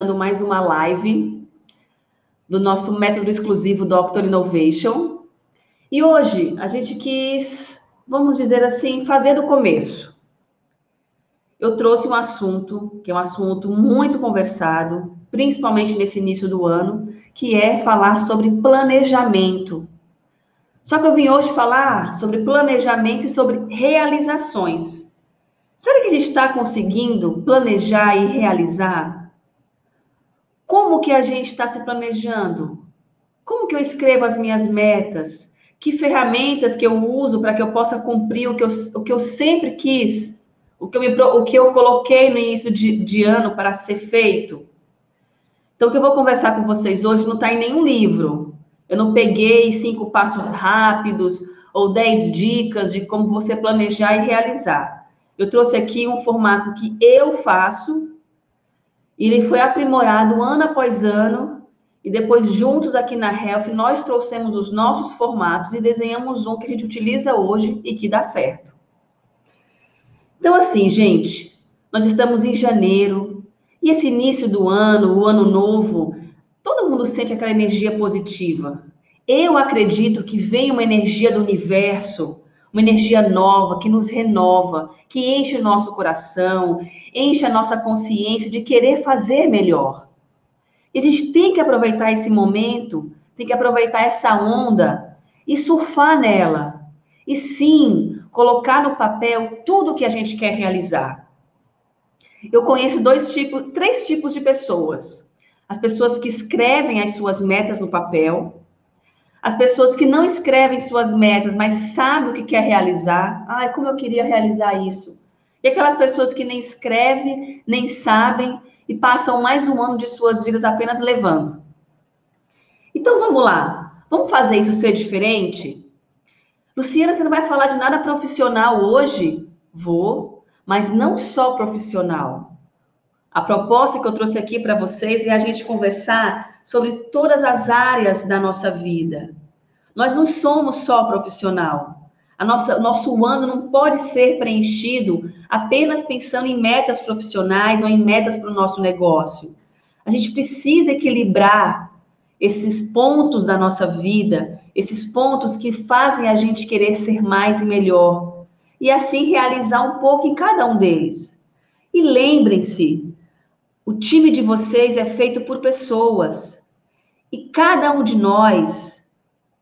mais uma live do nosso método exclusivo Doctor Innovation. E hoje a gente quis, vamos dizer assim, fazer do começo. Eu trouxe um assunto, que é um assunto muito conversado, principalmente nesse início do ano, que é falar sobre planejamento. Só que eu vim hoje falar sobre planejamento e sobre realizações. Será que a gente está conseguindo planejar e realizar? Como que a gente está se planejando? Como que eu escrevo as minhas metas? Que ferramentas que eu uso para que eu possa cumprir o que eu, o que eu sempre quis? O que eu, me, o que eu coloquei no início de, de ano para ser feito? Então, o que eu vou conversar com vocês hoje não está em nenhum livro. Eu não peguei cinco passos rápidos ou dez dicas de como você planejar e realizar. Eu trouxe aqui um formato que eu faço e ele foi aprimorado ano após ano. E depois, juntos aqui na Health, nós trouxemos os nossos formatos e desenhamos um que a gente utiliza hoje e que dá certo. Então, assim, gente, nós estamos em janeiro e esse início do ano, o ano novo, todo mundo sente aquela energia positiva. Eu acredito que vem uma energia do universo uma energia nova que nos renova, que enche o nosso coração, enche a nossa consciência de querer fazer melhor. E a gente tem que aproveitar esse momento, tem que aproveitar essa onda e surfar nela. E sim, colocar no papel tudo que a gente quer realizar. Eu conheço dois tipos, três tipos de pessoas. As pessoas que escrevem as suas metas no papel, as pessoas que não escrevem suas metas, mas sabem o que quer realizar. Ai, como eu queria realizar isso. E aquelas pessoas que nem escrevem, nem sabem e passam mais um ano de suas vidas apenas levando. Então vamos lá. Vamos fazer isso ser diferente? Luciana, você não vai falar de nada profissional hoje? Vou, mas não só profissional. A proposta que eu trouxe aqui para vocês é a gente conversar sobre todas as áreas da nossa vida. Nós não somos só profissional. A nossa, nosso ano não pode ser preenchido apenas pensando em metas profissionais ou em metas para o nosso negócio. A gente precisa equilibrar esses pontos da nossa vida, esses pontos que fazem a gente querer ser mais e melhor, e assim realizar um pouco em cada um deles. E lembrem-se, o time de vocês é feito por pessoas. E cada um de nós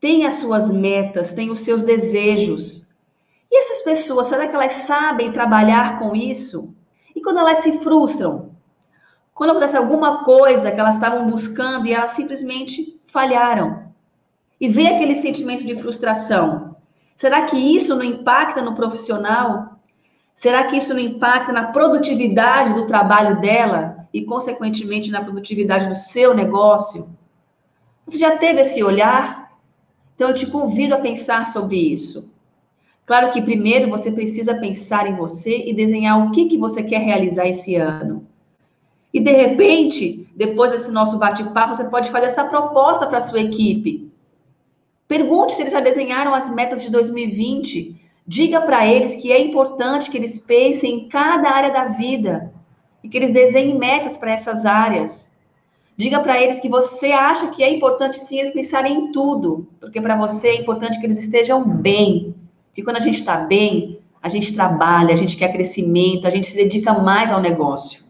tem as suas metas, tem os seus desejos. E essas pessoas, será que elas sabem trabalhar com isso? E quando elas se frustram? Quando acontece alguma coisa que elas estavam buscando e elas simplesmente falharam? E vem aquele sentimento de frustração. Será que isso não impacta no profissional? Será que isso não impacta na produtividade do trabalho dela e, consequentemente, na produtividade do seu negócio? Você já teve esse olhar? Então eu te convido a pensar sobre isso. Claro que primeiro você precisa pensar em você e desenhar o que, que você quer realizar esse ano. E de repente, depois desse nosso bate-papo, você pode fazer essa proposta para a sua equipe. Pergunte se eles já desenharam as metas de 2020. Diga para eles que é importante que eles pensem em cada área da vida e que eles desenhem metas para essas áreas. Diga para eles que você acha que é importante sim eles pensarem em tudo, porque para você é importante que eles estejam bem. Porque quando a gente está bem, a gente trabalha, a gente quer crescimento, a gente se dedica mais ao negócio.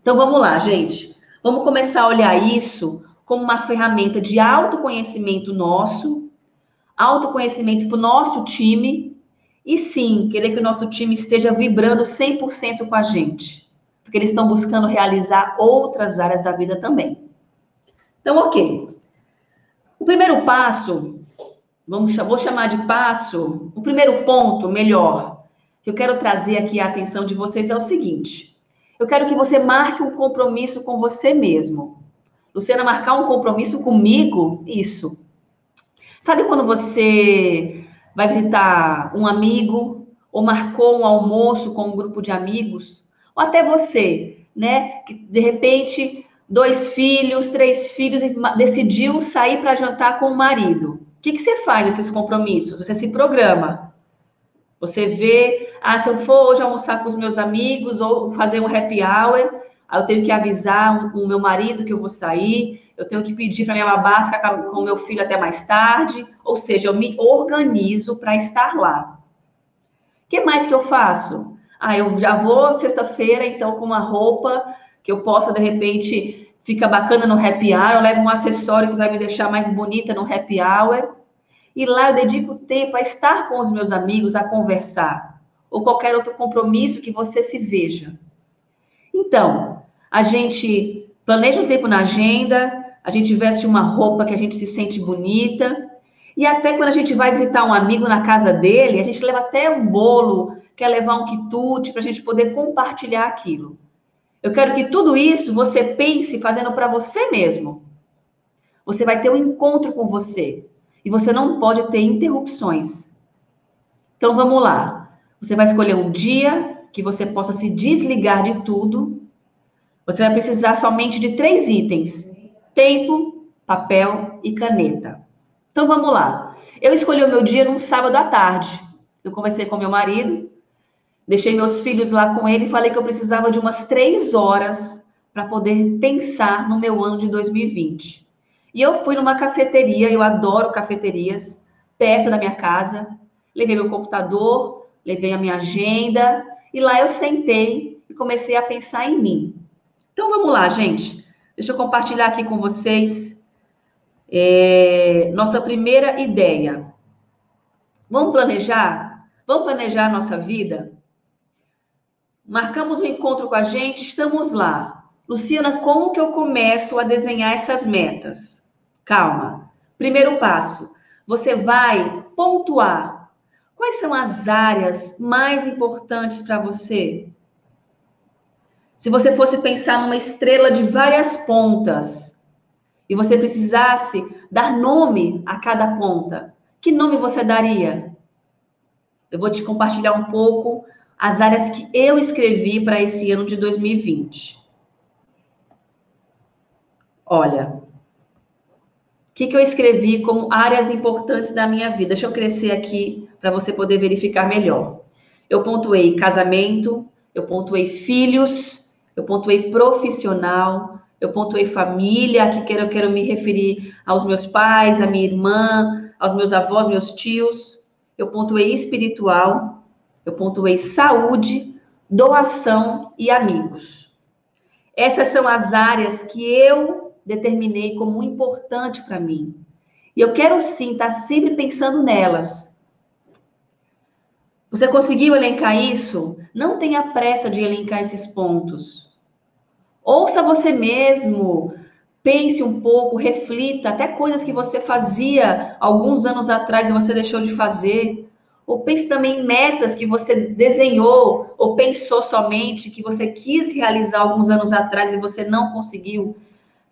Então vamos lá, gente. Vamos começar a olhar isso como uma ferramenta de autoconhecimento nosso, autoconhecimento para o nosso time, e sim, querer que o nosso time esteja vibrando 100% com a gente porque eles estão buscando realizar outras áreas da vida também. Então, ok. O primeiro passo, vamos, vou chamar de passo, o primeiro ponto, melhor, que eu quero trazer aqui a atenção de vocês é o seguinte: eu quero que você marque um compromisso com você mesmo. Luciana, marcar um compromisso comigo? Isso. Sabe quando você vai visitar um amigo ou marcou um almoço com um grupo de amigos? Ou até você, né? Que de repente, dois filhos, três filhos, e decidiu sair para jantar com o marido. O que, que você faz nesses compromissos? Você se programa. Você vê, ah, se eu for hoje almoçar com os meus amigos ou fazer um happy hour, eu tenho que avisar o meu marido que eu vou sair, eu tenho que pedir para minha babá ficar com o meu filho até mais tarde, ou seja, eu me organizo para estar lá. O que mais que eu faço? Ah, eu já vou sexta-feira, então, com uma roupa que eu possa, de repente, fica bacana no happy hour, eu levo um acessório que vai me deixar mais bonita no happy hour. E lá eu dedico tempo a estar com os meus amigos, a conversar. Ou qualquer outro compromisso que você se veja. Então, a gente planeja um tempo na agenda, a gente veste uma roupa que a gente se sente bonita. E até quando a gente vai visitar um amigo na casa dele, a gente leva até um bolo, quer levar um quitute para a gente poder compartilhar aquilo. Eu quero que tudo isso você pense fazendo para você mesmo. Você vai ter um encontro com você. E você não pode ter interrupções. Então vamos lá. Você vai escolher um dia que você possa se desligar de tudo. Você vai precisar somente de três itens: tempo, papel e caneta. Então vamos lá. Eu escolhi o meu dia num sábado à tarde. Eu conversei com meu marido, deixei meus filhos lá com ele e falei que eu precisava de umas três horas para poder pensar no meu ano de 2020. E eu fui numa cafeteria, eu adoro cafeterias, perto da minha casa. Levei meu computador, levei a minha agenda, e lá eu sentei e comecei a pensar em mim. Então vamos lá, gente. Deixa eu compartilhar aqui com vocês é, nossa primeira ideia. Vamos planejar? Vamos planejar a nossa vida? Marcamos um encontro com a gente, estamos lá. Luciana, como que eu começo a desenhar essas metas? Calma. Primeiro passo: você vai pontuar quais são as áreas mais importantes para você. Se você fosse pensar numa estrela de várias pontas e você precisasse dar nome a cada ponta, que nome você daria? Eu vou te compartilhar um pouco as áreas que eu escrevi para esse ano de 2020. Olha, que, que eu escrevi como áreas importantes da minha vida? Deixa eu crescer aqui para você poder verificar melhor. Eu pontuei casamento, eu pontuei filhos, eu pontuei profissional, eu pontuei família, aqui quero, eu quero me referir aos meus pais, à minha irmã, aos meus avós, meus tios. Eu pontuei espiritual, eu pontuei saúde, doação e amigos. Essas são as áreas que eu determinei como importante para mim. E eu quero sim estar tá sempre pensando nelas. Você conseguiu elencar isso? Não tenha pressa de elencar esses pontos. Ouça você mesmo, pense um pouco, reflita, até coisas que você fazia alguns anos atrás e você deixou de fazer. Ou pense também em metas que você desenhou ou pensou somente que você quis realizar alguns anos atrás e você não conseguiu.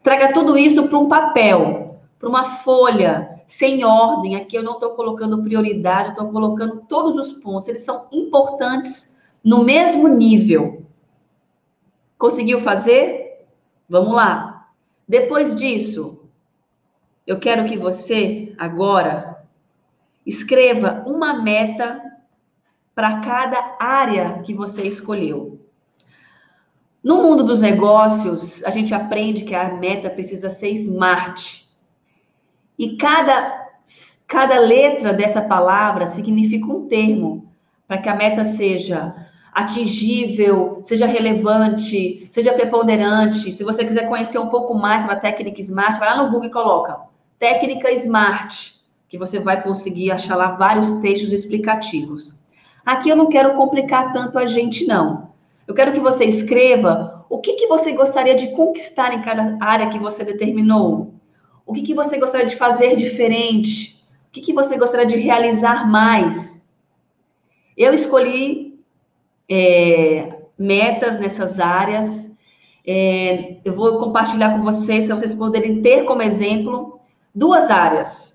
Traga tudo isso para um papel, para uma folha, sem ordem. Aqui eu não estou colocando prioridade, estou colocando todos os pontos. Eles são importantes no mesmo nível. Conseguiu fazer? Vamos lá. Depois disso, eu quero que você agora escreva uma meta para cada área que você escolheu. No mundo dos negócios, a gente aprende que a meta precisa ser smart. E cada, cada letra dessa palavra significa um termo, para que a meta seja atingível, seja relevante, seja preponderante. Se você quiser conhecer um pouco mais sobre a técnica SMART, vai lá no Google e coloca técnica SMART, que você vai conseguir achar lá vários textos explicativos. Aqui eu não quero complicar tanto a gente, não. Eu quero que você escreva o que, que você gostaria de conquistar em cada área que você determinou. O que, que você gostaria de fazer diferente? O que, que você gostaria de realizar mais? Eu escolhi é, metas nessas áreas. É, eu vou compartilhar com vocês, para vocês poderem ter como exemplo duas áreas.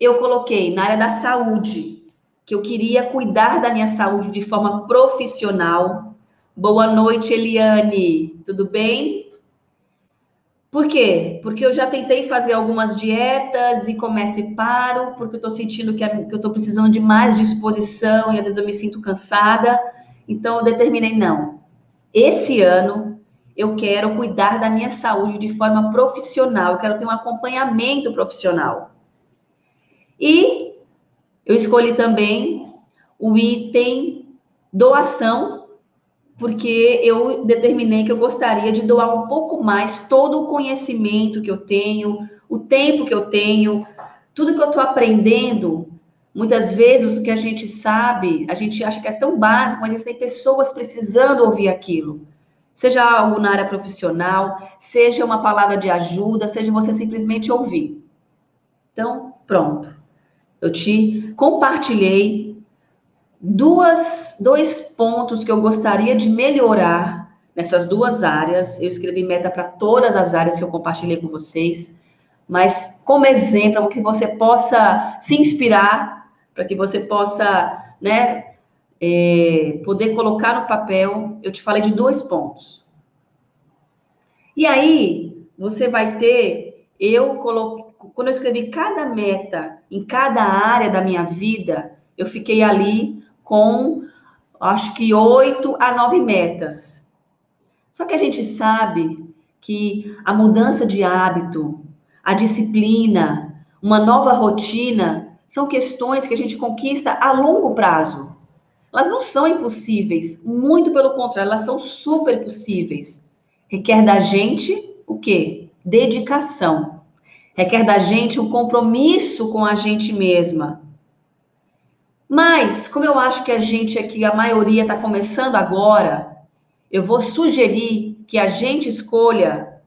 Eu coloquei na área da saúde, que eu queria cuidar da minha saúde de forma profissional, Boa noite, Eliane. Tudo bem? Por quê? Porque eu já tentei fazer algumas dietas e começo e paro, porque eu tô sentindo que, eu tô precisando de mais disposição e às vezes eu me sinto cansada. Então eu determinei, não. Esse ano eu quero cuidar da minha saúde de forma profissional, eu quero ter um acompanhamento profissional. E eu escolhi também o item doação, porque eu determinei que eu gostaria de doar um pouco mais todo o conhecimento que eu tenho, o tempo que eu tenho, tudo que eu estou aprendendo. Muitas vezes o que a gente sabe, a gente acha que é tão básico, mas existem pessoas precisando ouvir aquilo. Seja algo na área profissional, seja uma palavra de ajuda, seja você simplesmente ouvir. Então, pronto. Eu te compartilhei duas, dois pontos que eu gostaria de melhorar nessas duas áreas. Eu escrevi meta para todas as áreas que eu compartilhei com vocês, mas como exemplo, que você possa se inspirar, para que você possa, né, é, poder colocar no papel, eu te falei de dois pontos. E aí, você vai ter, eu coloquei, quando eu escrevi cada meta em cada área da minha vida, eu fiquei ali com acho que oito a nove metas. Só que a gente sabe que a mudança de hábito, a disciplina, uma nova rotina, são questões que a gente conquista a longo prazo. Elas não são impossíveis, muito pelo contrário, elas são super possíveis. Requer da gente o quê? Dedicação. Requer da gente um compromisso com a gente mesma. Mas, como eu acho que a gente aqui, a maioria está começando agora, eu vou sugerir que a gente escolha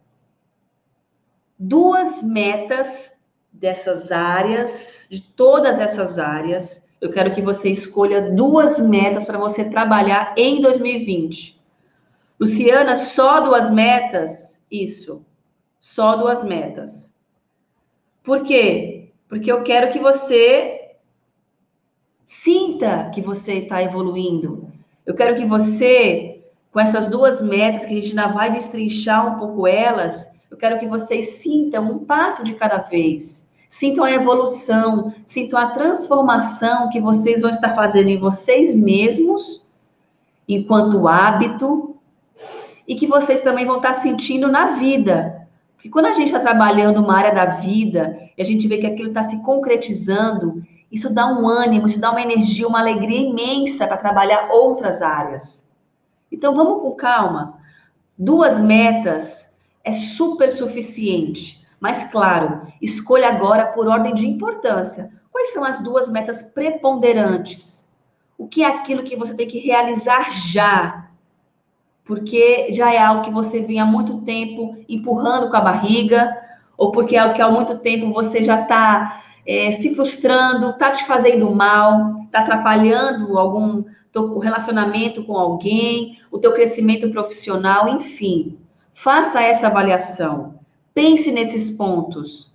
duas metas dessas áreas, de todas essas áreas. Eu quero que você escolha duas metas para você trabalhar em 2020. Luciana, só duas metas? Isso, só duas metas. Por quê? Porque eu quero que você Sinta que você está evoluindo. Eu quero que você, com essas duas metas, que a gente ainda vai destrinchar um pouco elas, eu quero que vocês sintam um passo de cada vez. Sintam a evolução, sintam a transformação que vocês vão estar fazendo em vocês mesmos, enquanto hábito, e que vocês também vão estar sentindo na vida. Porque quando a gente está trabalhando uma área da vida e a gente vê que aquilo está se concretizando, isso dá um ânimo, isso dá uma energia, uma alegria imensa para trabalhar outras áreas. Então vamos com calma. Duas metas é super suficiente. Mas claro, escolha agora por ordem de importância. Quais são as duas metas preponderantes? O que é aquilo que você tem que realizar já? Porque já é algo que você vem há muito tempo empurrando com a barriga, ou porque é algo que há muito tempo você já está é, se frustrando, está te fazendo mal, está atrapalhando algum relacionamento com alguém, o teu crescimento profissional, enfim. Faça essa avaliação. Pense nesses pontos.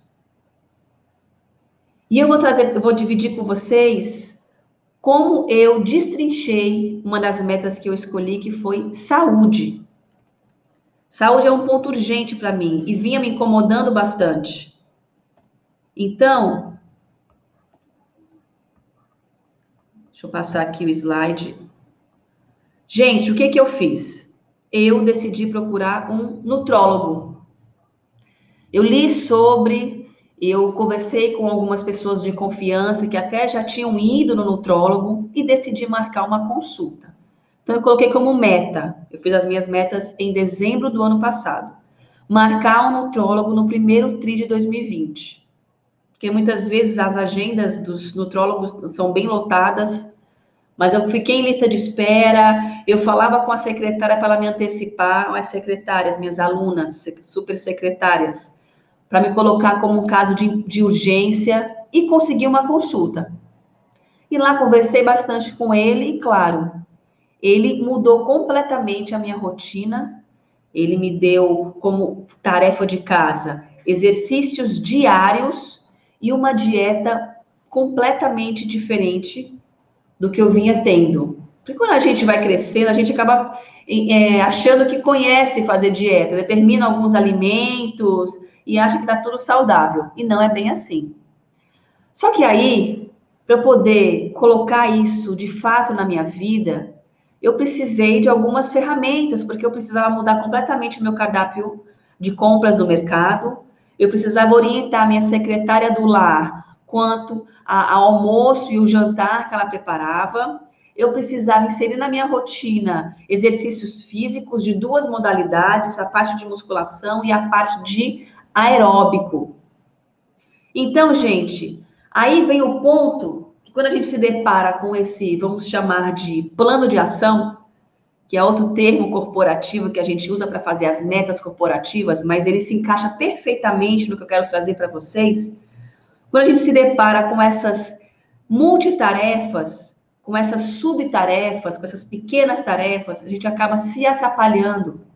E eu vou trazer, eu vou dividir com vocês como eu destrinchei uma das metas que eu escolhi, que foi saúde. Saúde é um ponto urgente para mim e vinha me incomodando bastante. Então, Deixa eu passar aqui o slide. Gente, o que que eu fiz? Eu decidi procurar um nutrólogo. Eu li sobre, eu conversei com algumas pessoas de confiança que até já tinham ido no nutrólogo e decidi marcar uma consulta. Então eu coloquei como meta, eu fiz as minhas metas em dezembro do ano passado. Marcar um nutrólogo no primeiro tri de 2020 porque muitas vezes as agendas dos nutrólogos são bem lotadas, mas eu fiquei em lista de espera, eu falava com a secretária para ela me antecipar, as secretárias, minhas alunas, super secretárias, para me colocar como um caso de, de urgência e conseguir uma consulta. E lá conversei bastante com ele e, claro, ele mudou completamente a minha rotina. Ele me deu como tarefa de casa exercícios diários e uma dieta completamente diferente do que eu vinha tendo. Porque quando a gente vai crescendo, a gente acaba é, achando que conhece fazer dieta, determina alguns alimentos e acha que está tudo saudável. E não é bem assim. Só que aí, para eu poder colocar isso de fato na minha vida, eu precisei de algumas ferramentas, porque eu precisava mudar completamente o meu cardápio de compras no mercado, eu precisava orientar minha secretária do lar quanto ao almoço e o jantar que ela preparava, eu precisava inserir na minha rotina exercícios físicos de duas modalidades, a parte de musculação e a parte de aeróbico. Então, gente, aí vem o ponto que quando a gente se depara com esse, vamos chamar de plano de ação, que é outro termo corporativo que a gente usa para fazer as metas corporativas, mas ele se encaixa perfeitamente no que eu quero trazer para vocês. Quando a gente se depara com essas multitarefas, com essas subtarefas, com essas pequenas tarefas, a gente acaba se atrapalhando.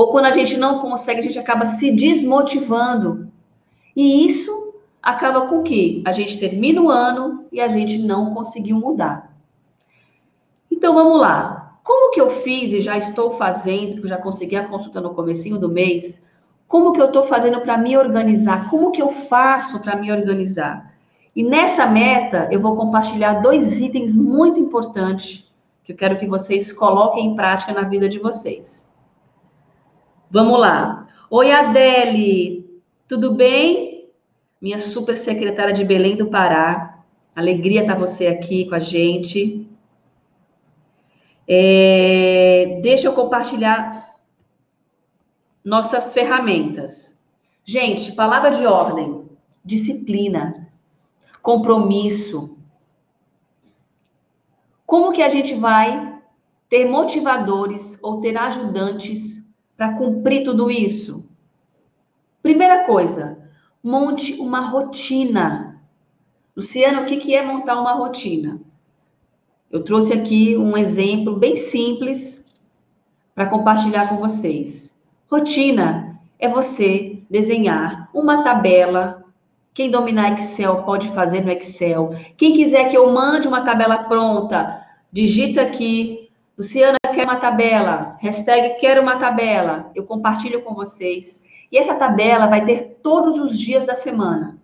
Ou quando a gente não consegue, a gente acaba se desmotivando. E isso acaba com que a gente termina o ano e a gente não conseguiu mudar. Então vamos lá. Como que eu fiz e já estou fazendo, que já consegui a consulta no comecinho do mês, como que eu estou fazendo para me organizar? Como que eu faço para me organizar? E nessa meta, eu vou compartilhar dois itens muito importantes que eu quero que vocês coloquem em prática na vida de vocês. Vamos lá. Oi, Adele, tudo bem? Minha super secretária de Belém do Pará. Alegria estar você aqui com a gente. É, deixa eu compartilhar nossas ferramentas. Gente, palavra de ordem, disciplina, compromisso. Como que a gente vai ter motivadores ou ter ajudantes para cumprir tudo isso? Primeira coisa, monte uma rotina. Luciana, o que, que é montar uma rotina? Eu trouxe aqui um exemplo bem simples para compartilhar com vocês. Rotina é você desenhar uma tabela. Quem dominar Excel pode fazer no Excel. Quem quiser que eu mande uma tabela pronta, digita aqui. Luciana uma tabela. Hashtag quero uma tabela. Eu compartilho com vocês. E essa tabela vai ter todos os dias da semana.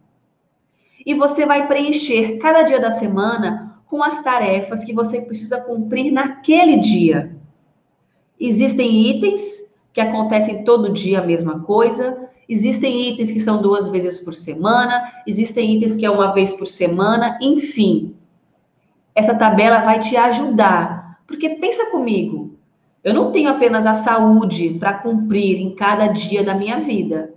E você vai preencher cada dia da semana com as tarefas que você precisa cumprir naquele dia. Existem itens que acontecem todo dia a mesma coisa, existem itens que são duas vezes por semana, existem itens que é uma vez por semana, enfim. Essa tabela vai te ajudar, porque pensa comigo, eu não tenho apenas a saúde para cumprir em cada dia da minha vida.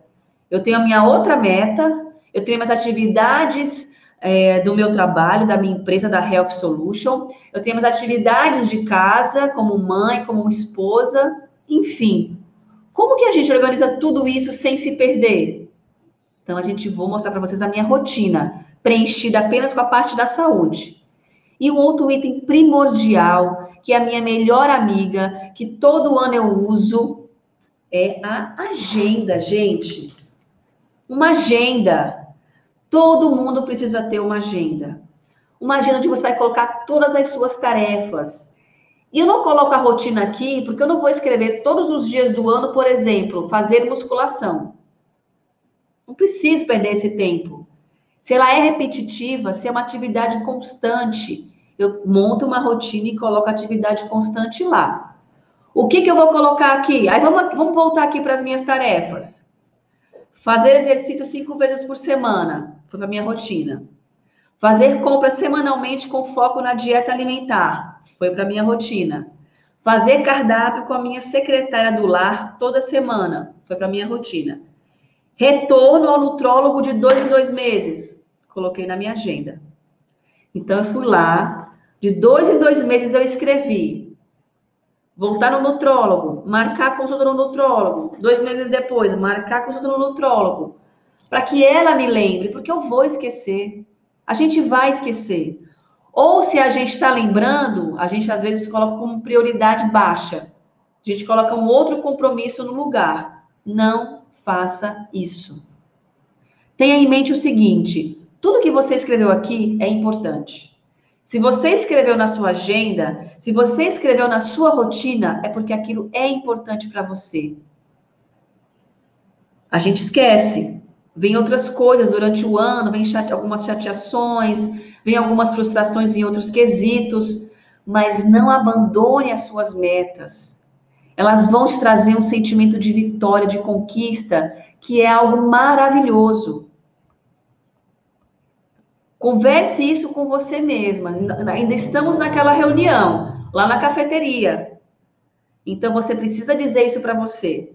Eu tenho a minha outra meta, eu tenho minhas atividades é, do meu trabalho, da minha empresa, da Health Solution. Eu tenho as atividades de casa, como mãe, como esposa, enfim. Como que a gente organiza tudo isso sem se perder? Então, a gente vou mostrar para vocês a minha rotina, preenchida apenas com a parte da saúde. E um outro item primordial, que é a minha melhor amiga, que todo ano eu uso, é a agenda, gente. Uma agenda. Todo mundo precisa ter uma agenda. Uma agenda onde você vai colocar todas as suas tarefas. E eu não coloco a rotina aqui, porque eu não vou escrever todos os dias do ano, por exemplo, fazer musculação. Não preciso perder esse tempo. Se ela é repetitiva, se é uma atividade constante, eu monto uma rotina e coloco atividade constante lá. O que, que eu vou colocar aqui? Aí vamos, vamos voltar aqui para as minhas tarefas. Fazer exercício cinco vezes por semana. Foi para minha rotina. Fazer compras semanalmente com foco na dieta alimentar. Foi para minha rotina. Fazer cardápio com a minha secretária do lar toda semana. Foi para minha rotina. Retorno ao nutrólogo de dois em dois meses. Coloquei na minha agenda. Então, eu fui lá. De dois em dois meses eu escrevi. Voltar no nutrólogo. Marcar consulta no nutrólogo. Dois meses depois, marcar consulta no nutrólogo para que ela me lembre, porque eu vou esquecer. A gente vai esquecer. Ou se a gente está lembrando, a gente às vezes coloca como prioridade baixa. A gente coloca um outro compromisso no lugar. Não faça isso. Tenha em mente o seguinte: tudo que você escreveu aqui é importante. Se você escreveu na sua agenda, se você escreveu na sua rotina, é porque aquilo é importante para você. A gente esquece. Vem outras coisas durante o ano, vem chate, algumas chateações, vem algumas frustrações em outros quesitos, mas não abandone as suas metas. Elas vão te trazer um sentimento de vitória, de conquista, que é algo maravilhoso. Converse isso com você mesma. Ainda estamos naquela reunião, lá na cafeteria. Então você precisa dizer isso para você.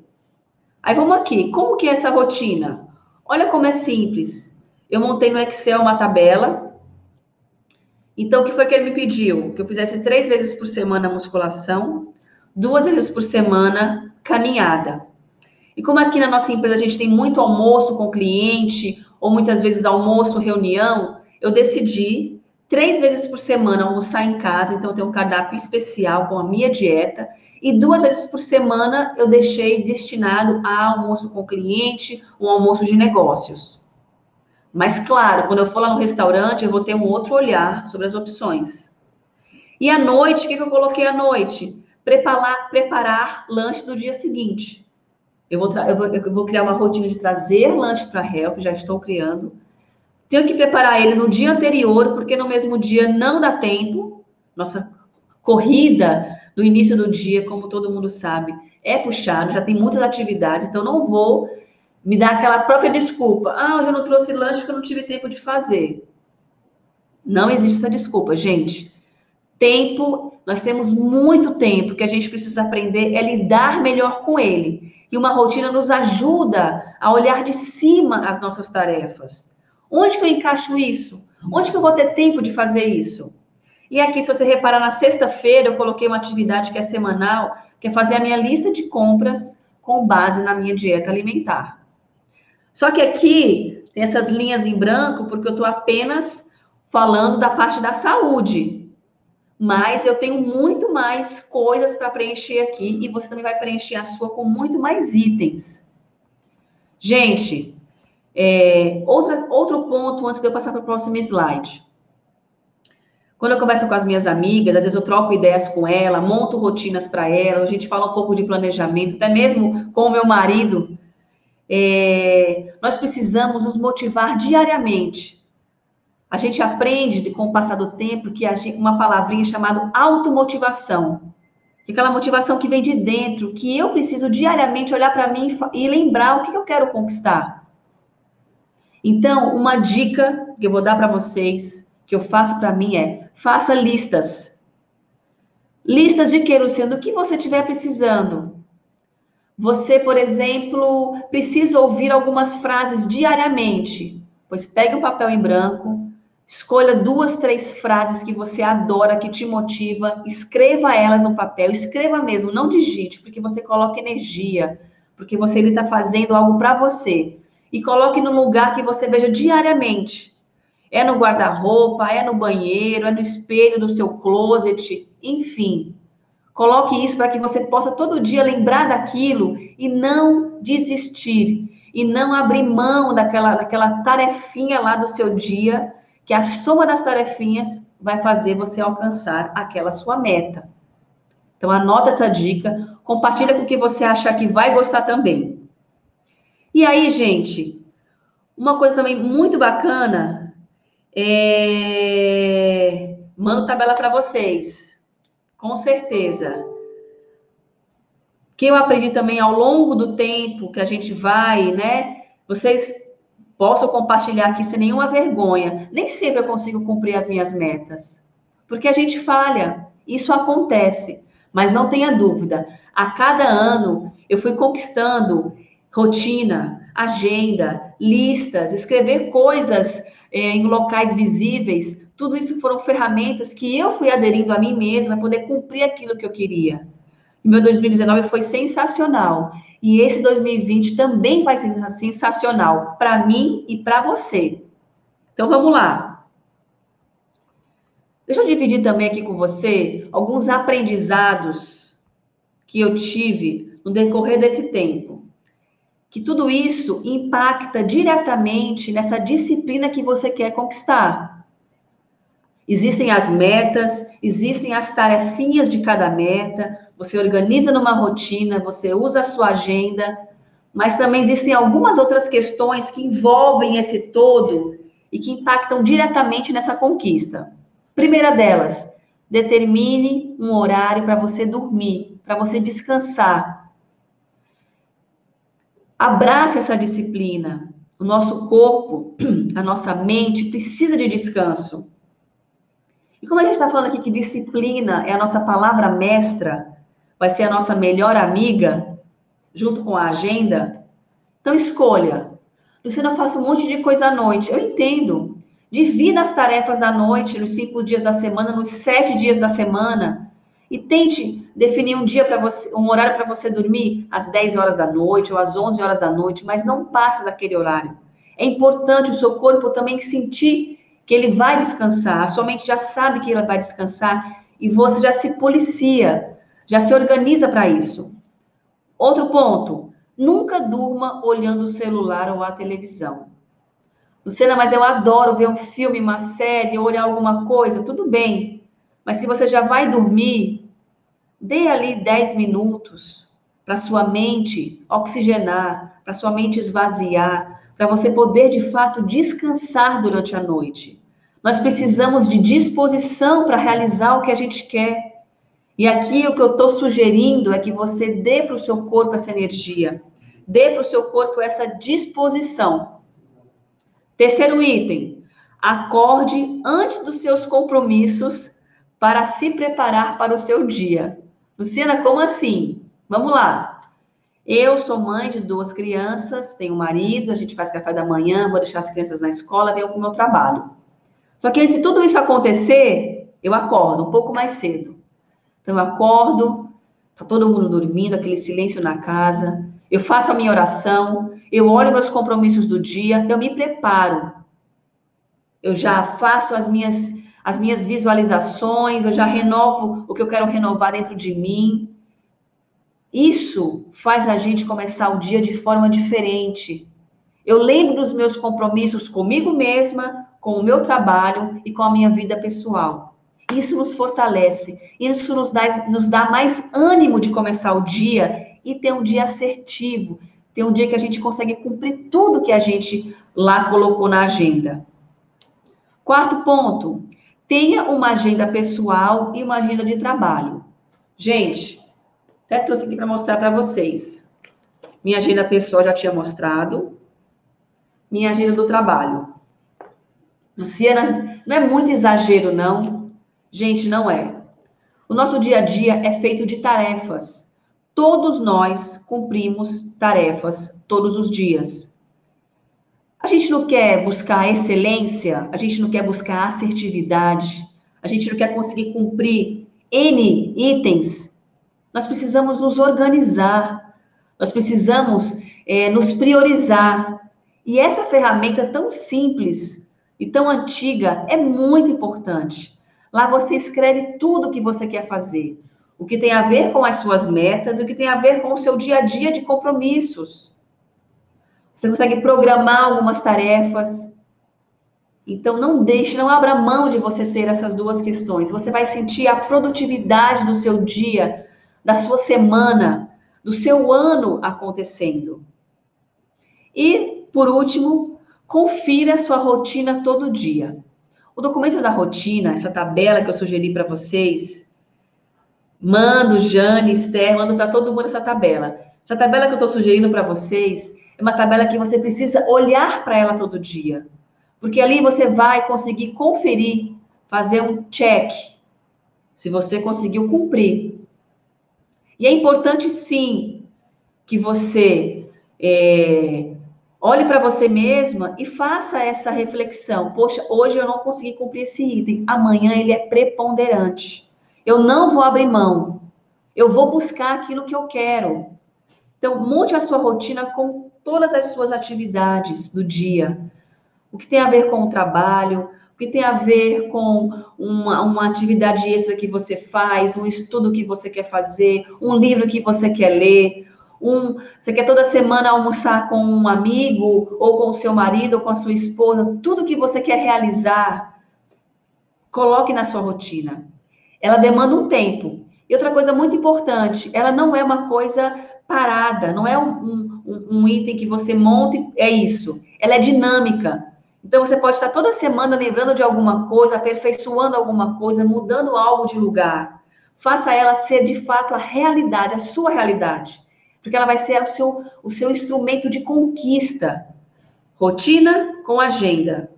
Aí vamos aqui. Como que é essa rotina? Olha como é simples. Eu montei no Excel uma tabela. Então, o que foi que ele me pediu? Que eu fizesse três vezes por semana musculação, duas vezes por semana caminhada. E como aqui na nossa empresa a gente tem muito almoço com cliente, ou muitas vezes almoço, reunião, eu decidi três vezes por semana almoçar em casa, então eu tenho um cardápio especial com a minha dieta, e duas vezes por semana eu deixei destinado a almoço com cliente, um almoço de negócios. Mas, claro, quando eu for lá no restaurante, eu vou ter um outro olhar sobre as opções. E à noite, o que, eu coloquei à noite? Preparar, preparar lanche do dia seguinte. Eu vou, eu vou, eu vou criar uma rotina de trazer lanche para a Health, já estou criando tenho que preparar ele no dia anterior, porque no mesmo dia não dá tempo. Nossa corrida do início do dia, como todo mundo sabe, é puxado, já tem muitas atividades, então não vou me dar aquela própria desculpa. Ah, hoje eu não trouxe lanche porque eu não tive tempo de fazer. Não existe essa desculpa, gente. Tempo, nós temos muito tempo que a gente precisa aprender é lidar melhor com ele. E uma rotina nos ajuda a olhar de cima as nossas tarefas. Onde que eu encaixo isso? Onde que eu vou ter tempo de fazer isso? E aqui, se você reparar, na sexta-feira eu coloquei uma atividade que é semanal, que é fazer a minha lista de compras com base na minha dieta alimentar. Só que aqui tem essas linhas em branco porque eu estou apenas falando da parte da saúde. Mas eu tenho muito mais coisas para preencher aqui e você também vai preencher a sua com muito mais itens. Gente, é, outra, outro ponto antes de eu passar para o próximo slide. Quando eu converso com as minhas amigas, às vezes eu troco ideias com ela, monto rotinas para ela, a gente fala um pouco de planejamento, até mesmo com o meu marido. É, nós precisamos nos motivar diariamente. A gente aprende com o passar do tempo que gente, uma palavrinha chamada automotivação. Que é aquela motivação que vem de dentro, que eu preciso diariamente olhar para mim e lembrar o que eu quero conquistar. Então, uma dica que eu vou dar para vocês, que eu faço para mim é: faça listas. Listas de que, Luciano, do que você estiver precisando. Você, por exemplo, precisa ouvir algumas frases diariamente. Pois pegue um papel em branco, escolha duas, três frases que você adora, que te motiva, escreva elas no papel, escreva mesmo, não digite, porque você coloca energia, porque você está fazendo algo para você e coloque no lugar que você veja diariamente. É no guarda-roupa, é no banheiro, é no espelho do seu closet, enfim. Coloque isso para que você possa todo dia lembrar daquilo e não desistir. E não abrir mão daquela, daquela tarefinha lá do seu dia, que a soma das tarefinhas vai fazer você alcançar aquela sua meta. Então, anota essa dica, compartilha com quem você achar que vai gostar também. E aí, gente, uma coisa também muito bacana é... Mando tabela para vocês, com certeza. Que eu aprendi também ao longo do tempo que a gente vai, né? Vocês possam compartilhar aqui sem nenhuma vergonha. Nem sempre eu consigo cumprir as minhas metas, porque a gente falha. Isso acontece, mas não tenha dúvida. A cada ano eu fui conquistando rotina, agenda, listas, escrever coisas é, em locais visíveis, tudo isso foram ferramentas que eu fui aderindo a mim mesma para poder cumprir aquilo que eu queria. Meu 2019 foi sensacional. E esse 2020 também vai ser sensacional para mim e para você. Então vamos lá. Deixa eu dividir também aqui com você alguns aprendizados que eu tive no decorrer desse tempo que tudo isso impacta diretamente nessa disciplina que você quer conquistar. Existem as metas, existem as tarefinhas de cada meta, você organiza numa rotina, você usa a sua agenda, mas também existem algumas outras questões que envolvem esse todo e que impactam diretamente nessa conquista. Primeira delas, determine um horário para você dormir, para você descansar. Abrace essa disciplina. O nosso corpo, a nossa mente precisa de descanso. E como a gente está falando aqui que disciplina é a nossa palavra mestra, vai ser a nossa melhor amiga, junto com a agenda, então escolha. Luciana, eu faço um monte de coisa à noite. Eu entendo. Divida as tarefas da noite nos cinco dias da semana, nos sete dias da semana. E tente definir um dia para você, um horário para você dormir às 10 horas da noite ou às 11 horas da noite, mas não passe daquele horário. É importante o seu corpo também sentir que ele vai descansar. A sua mente já sabe que ele vai descansar e você já se policia, já se organiza para isso. Outro ponto, nunca durma olhando o celular ou a televisão. Luciana, mas eu adoro ver um filme, uma série, olhar alguma coisa, tudo bem. Mas se você já vai dormir, dê ali 10 minutos para sua mente oxigenar, para sua mente esvaziar, para você poder de fato descansar durante a noite. Nós precisamos de disposição para realizar o que a gente quer. E aqui o que eu estou sugerindo é que você dê para o seu corpo essa energia, dê para o seu corpo essa disposição. Terceiro item, acorde antes dos seus compromissos para se preparar para o seu dia. Luciana, como assim? Vamos lá. Eu sou mãe de duas crianças, tenho um marido, a gente faz café da manhã, vou deixar as crianças na escola, venho para o meu trabalho. Só que se tudo isso acontecer, eu acordo um pouco mais cedo. Então, eu acordo, tá todo mundo dormindo, aquele silêncio na casa, eu faço a minha oração, eu olho meus compromissos do dia, eu me preparo. Eu já faço as minhas as minhas visualizações, eu já renovo o que eu quero renovar dentro de mim. Isso faz a gente começar o dia de forma diferente. Eu lembro dos meus compromissos comigo mesma, com o meu trabalho e com a minha vida pessoal. Isso nos fortalece, isso nos dá, nos dá mais ânimo de começar o dia e ter um dia assertivo, ter um dia que a gente consegue cumprir tudo que a gente lá colocou na agenda. Quarto ponto, tenha uma agenda pessoal e uma agenda de trabalho. Gente, até trouxe aqui para mostrar para vocês. Minha agenda pessoal já tinha mostrado. Minha agenda do trabalho. Luciana, não é muito exagero, não? Gente, não é. O nosso dia a dia é feito de tarefas. Todos nós cumprimos tarefas todos os dias. A gente não quer buscar excelência, a gente não quer buscar assertividade, a gente não quer conseguir cumprir N itens. Nós precisamos nos organizar, nós precisamos é, nos priorizar. E essa ferramenta tão simples e tão antiga é muito importante. Lá você escreve tudo o que você quer fazer o que tem a ver com as suas metas, o que tem a ver com o seu dia a dia de compromissos. Você consegue programar algumas tarefas. Então, não deixe, não abra mão de você ter essas duas questões. Você vai sentir a produtividade do seu dia, da sua semana, do seu ano acontecendo. E, por último, confira a sua rotina todo dia. O documento da rotina, essa tabela que eu sugeri para vocês, Mando, Jane, Esther, mando para todo mundo essa tabela. Essa tabela que eu estou sugerindo para vocês é uma tabela que você precisa olhar para ela todo dia. Porque ali você vai conseguir conferir, fazer um check, se você conseguiu cumprir. E é importante, sim, que você é, olhe para você mesma e faça essa reflexão. Poxa, hoje eu não consegui cumprir esse item, amanhã ele é preponderante. Eu não vou abrir mão. Eu vou buscar aquilo que eu quero. Então, monte a sua rotina com todas as suas atividades do dia. O que tem a ver com o trabalho, o que tem a ver com uma, uma atividade extra que você faz, um estudo que você quer fazer, um livro que você quer ler, um, você quer toda semana almoçar com um amigo, ou com o seu marido, ou com a sua esposa, tudo que você quer realizar, coloque na sua rotina ela demanda um tempo. E outra coisa muito importante, ela não é uma coisa parada, não é um, um, um item que você monta e é isso. Ela é dinâmica. Então, você pode estar toda semana lembrando de alguma coisa, aperfeiçoando alguma coisa, mudando algo de lugar. Faça ela ser de fato a realidade, a sua realidade. Porque ela vai ser o seu, o seu instrumento de conquista. Rotina com agenda.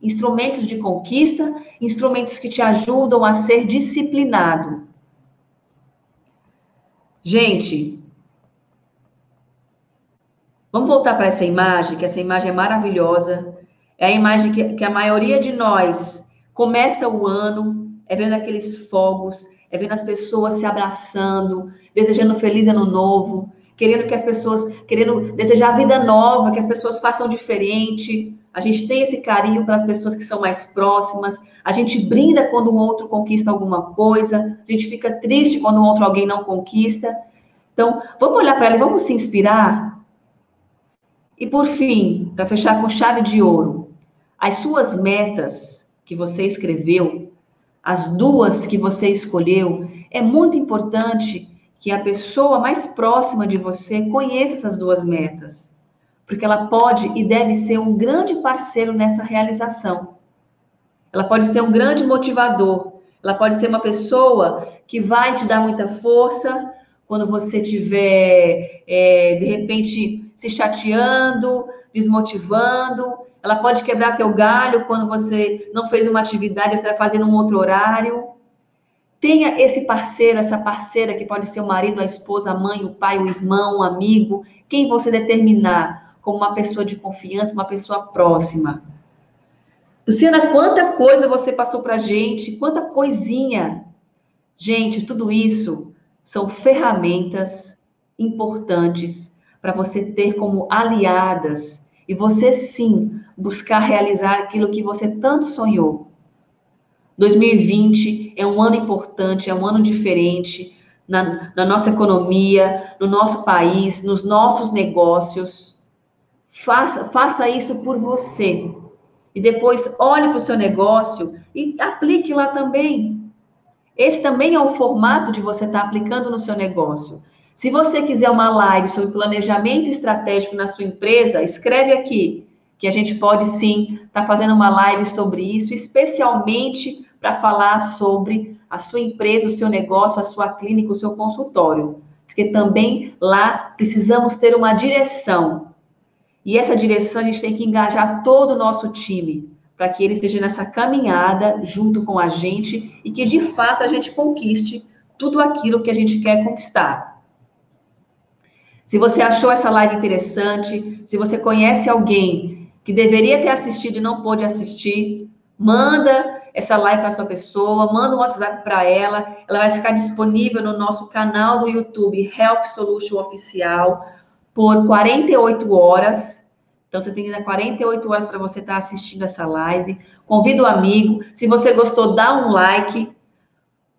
Instrumentos de conquista, instrumentos que te ajudam a ser disciplinado. Gente, vamos voltar para essa imagem, que essa imagem é maravilhosa. É a imagem que, que a maioria de nós começa o ano, é vendo aqueles fogos, é vendo as pessoas se abraçando, desejando feliz ano novo, querendo que as pessoas, querendo desejar vida nova, que as pessoas façam diferente. A gente tem esse carinho para as pessoas que são mais próximas. A gente brinda quando um outro conquista alguma coisa. A gente fica triste quando um outro alguém não conquista. Então, vamos olhar para ela e vamos se inspirar. E por fim, para fechar com chave de ouro, as suas metas que você escreveu, as duas que você escolheu, é muito importante que a pessoa mais próxima de você conheça essas duas metas, porque ela pode e deve ser um grande parceiro nessa realização. Ela pode ser um grande motivador, ela pode ser uma pessoa que vai te dar muita força quando você estiver, é, de repente, se chateando, desmotivando, ela pode quebrar teu galho quando você não fez uma atividade, você vai fazer num outro horário. Tenha esse parceiro, essa parceira que pode ser o marido, a esposa, a mãe, o pai, o irmão, o amigo, quem você determinar como uma pessoa de confiança, uma pessoa próxima. Luciana, quanta coisa você passou para gente, quanta coisinha. Gente, tudo isso são ferramentas importantes para você ter como aliadas e você sim buscar realizar aquilo que você tanto sonhou. 2020 é um ano importante, é um ano diferente na, na nossa economia, no nosso país, nos nossos negócios. Faça, faça isso por você. E depois olhe para o seu negócio e aplique lá também. Esse também é o formato de você estar tá aplicando no seu negócio. Se você quiser uma live sobre planejamento estratégico na sua empresa, escreve aqui que a gente pode sim estar tá fazendo uma live sobre isso, especialmente para falar sobre a sua empresa, o seu negócio, a sua clínica, o seu consultório. Porque também lá precisamos ter uma direção. E essa direção a gente tem que engajar todo o nosso time para que ele esteja nessa caminhada junto com a gente e que de fato a gente conquiste tudo aquilo que a gente quer conquistar. Se você achou essa live interessante, se você conhece alguém que deveria ter assistido e não pôde assistir, manda essa live para sua pessoa, manda um WhatsApp para ela, ela vai ficar disponível no nosso canal do YouTube Health Solution Oficial por 48 horas. Então você tem ainda 48 horas para você estar tá assistindo essa live. Convida o amigo. Se você gostou, dá um like.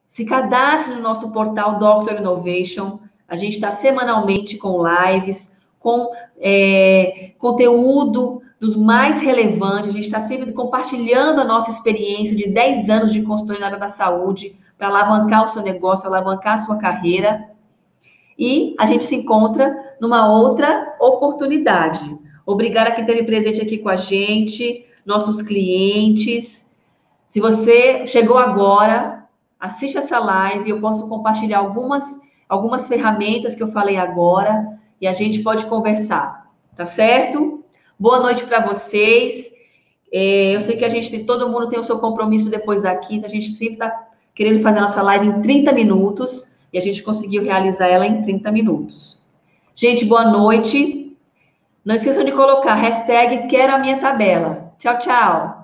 Se cadastre no nosso portal Doctor Innovation. A gente está semanalmente com lives, com é, conteúdo dos mais relevantes. A gente está sempre compartilhando a nossa experiência de 10 anos de consultoria na área da saúde para alavancar o seu negócio, alavancar a sua carreira. E a gente se encontra numa outra oportunidade. Obrigada quem esteve presente aqui com a gente, nossos clientes. Se você chegou agora, assiste essa live. Eu posso compartilhar algumas, algumas ferramentas que eu falei agora e a gente pode conversar, tá certo? Boa noite para vocês. É, eu sei que a gente tem, todo mundo tem o seu compromisso depois daqui, então a gente sempre está querendo fazer a nossa live em 30 minutos e a gente conseguiu realizar ela em 30 minutos. Gente, boa noite. Não esqueçam de colocar hashtag quero a minha tabela. Tchau, tchau.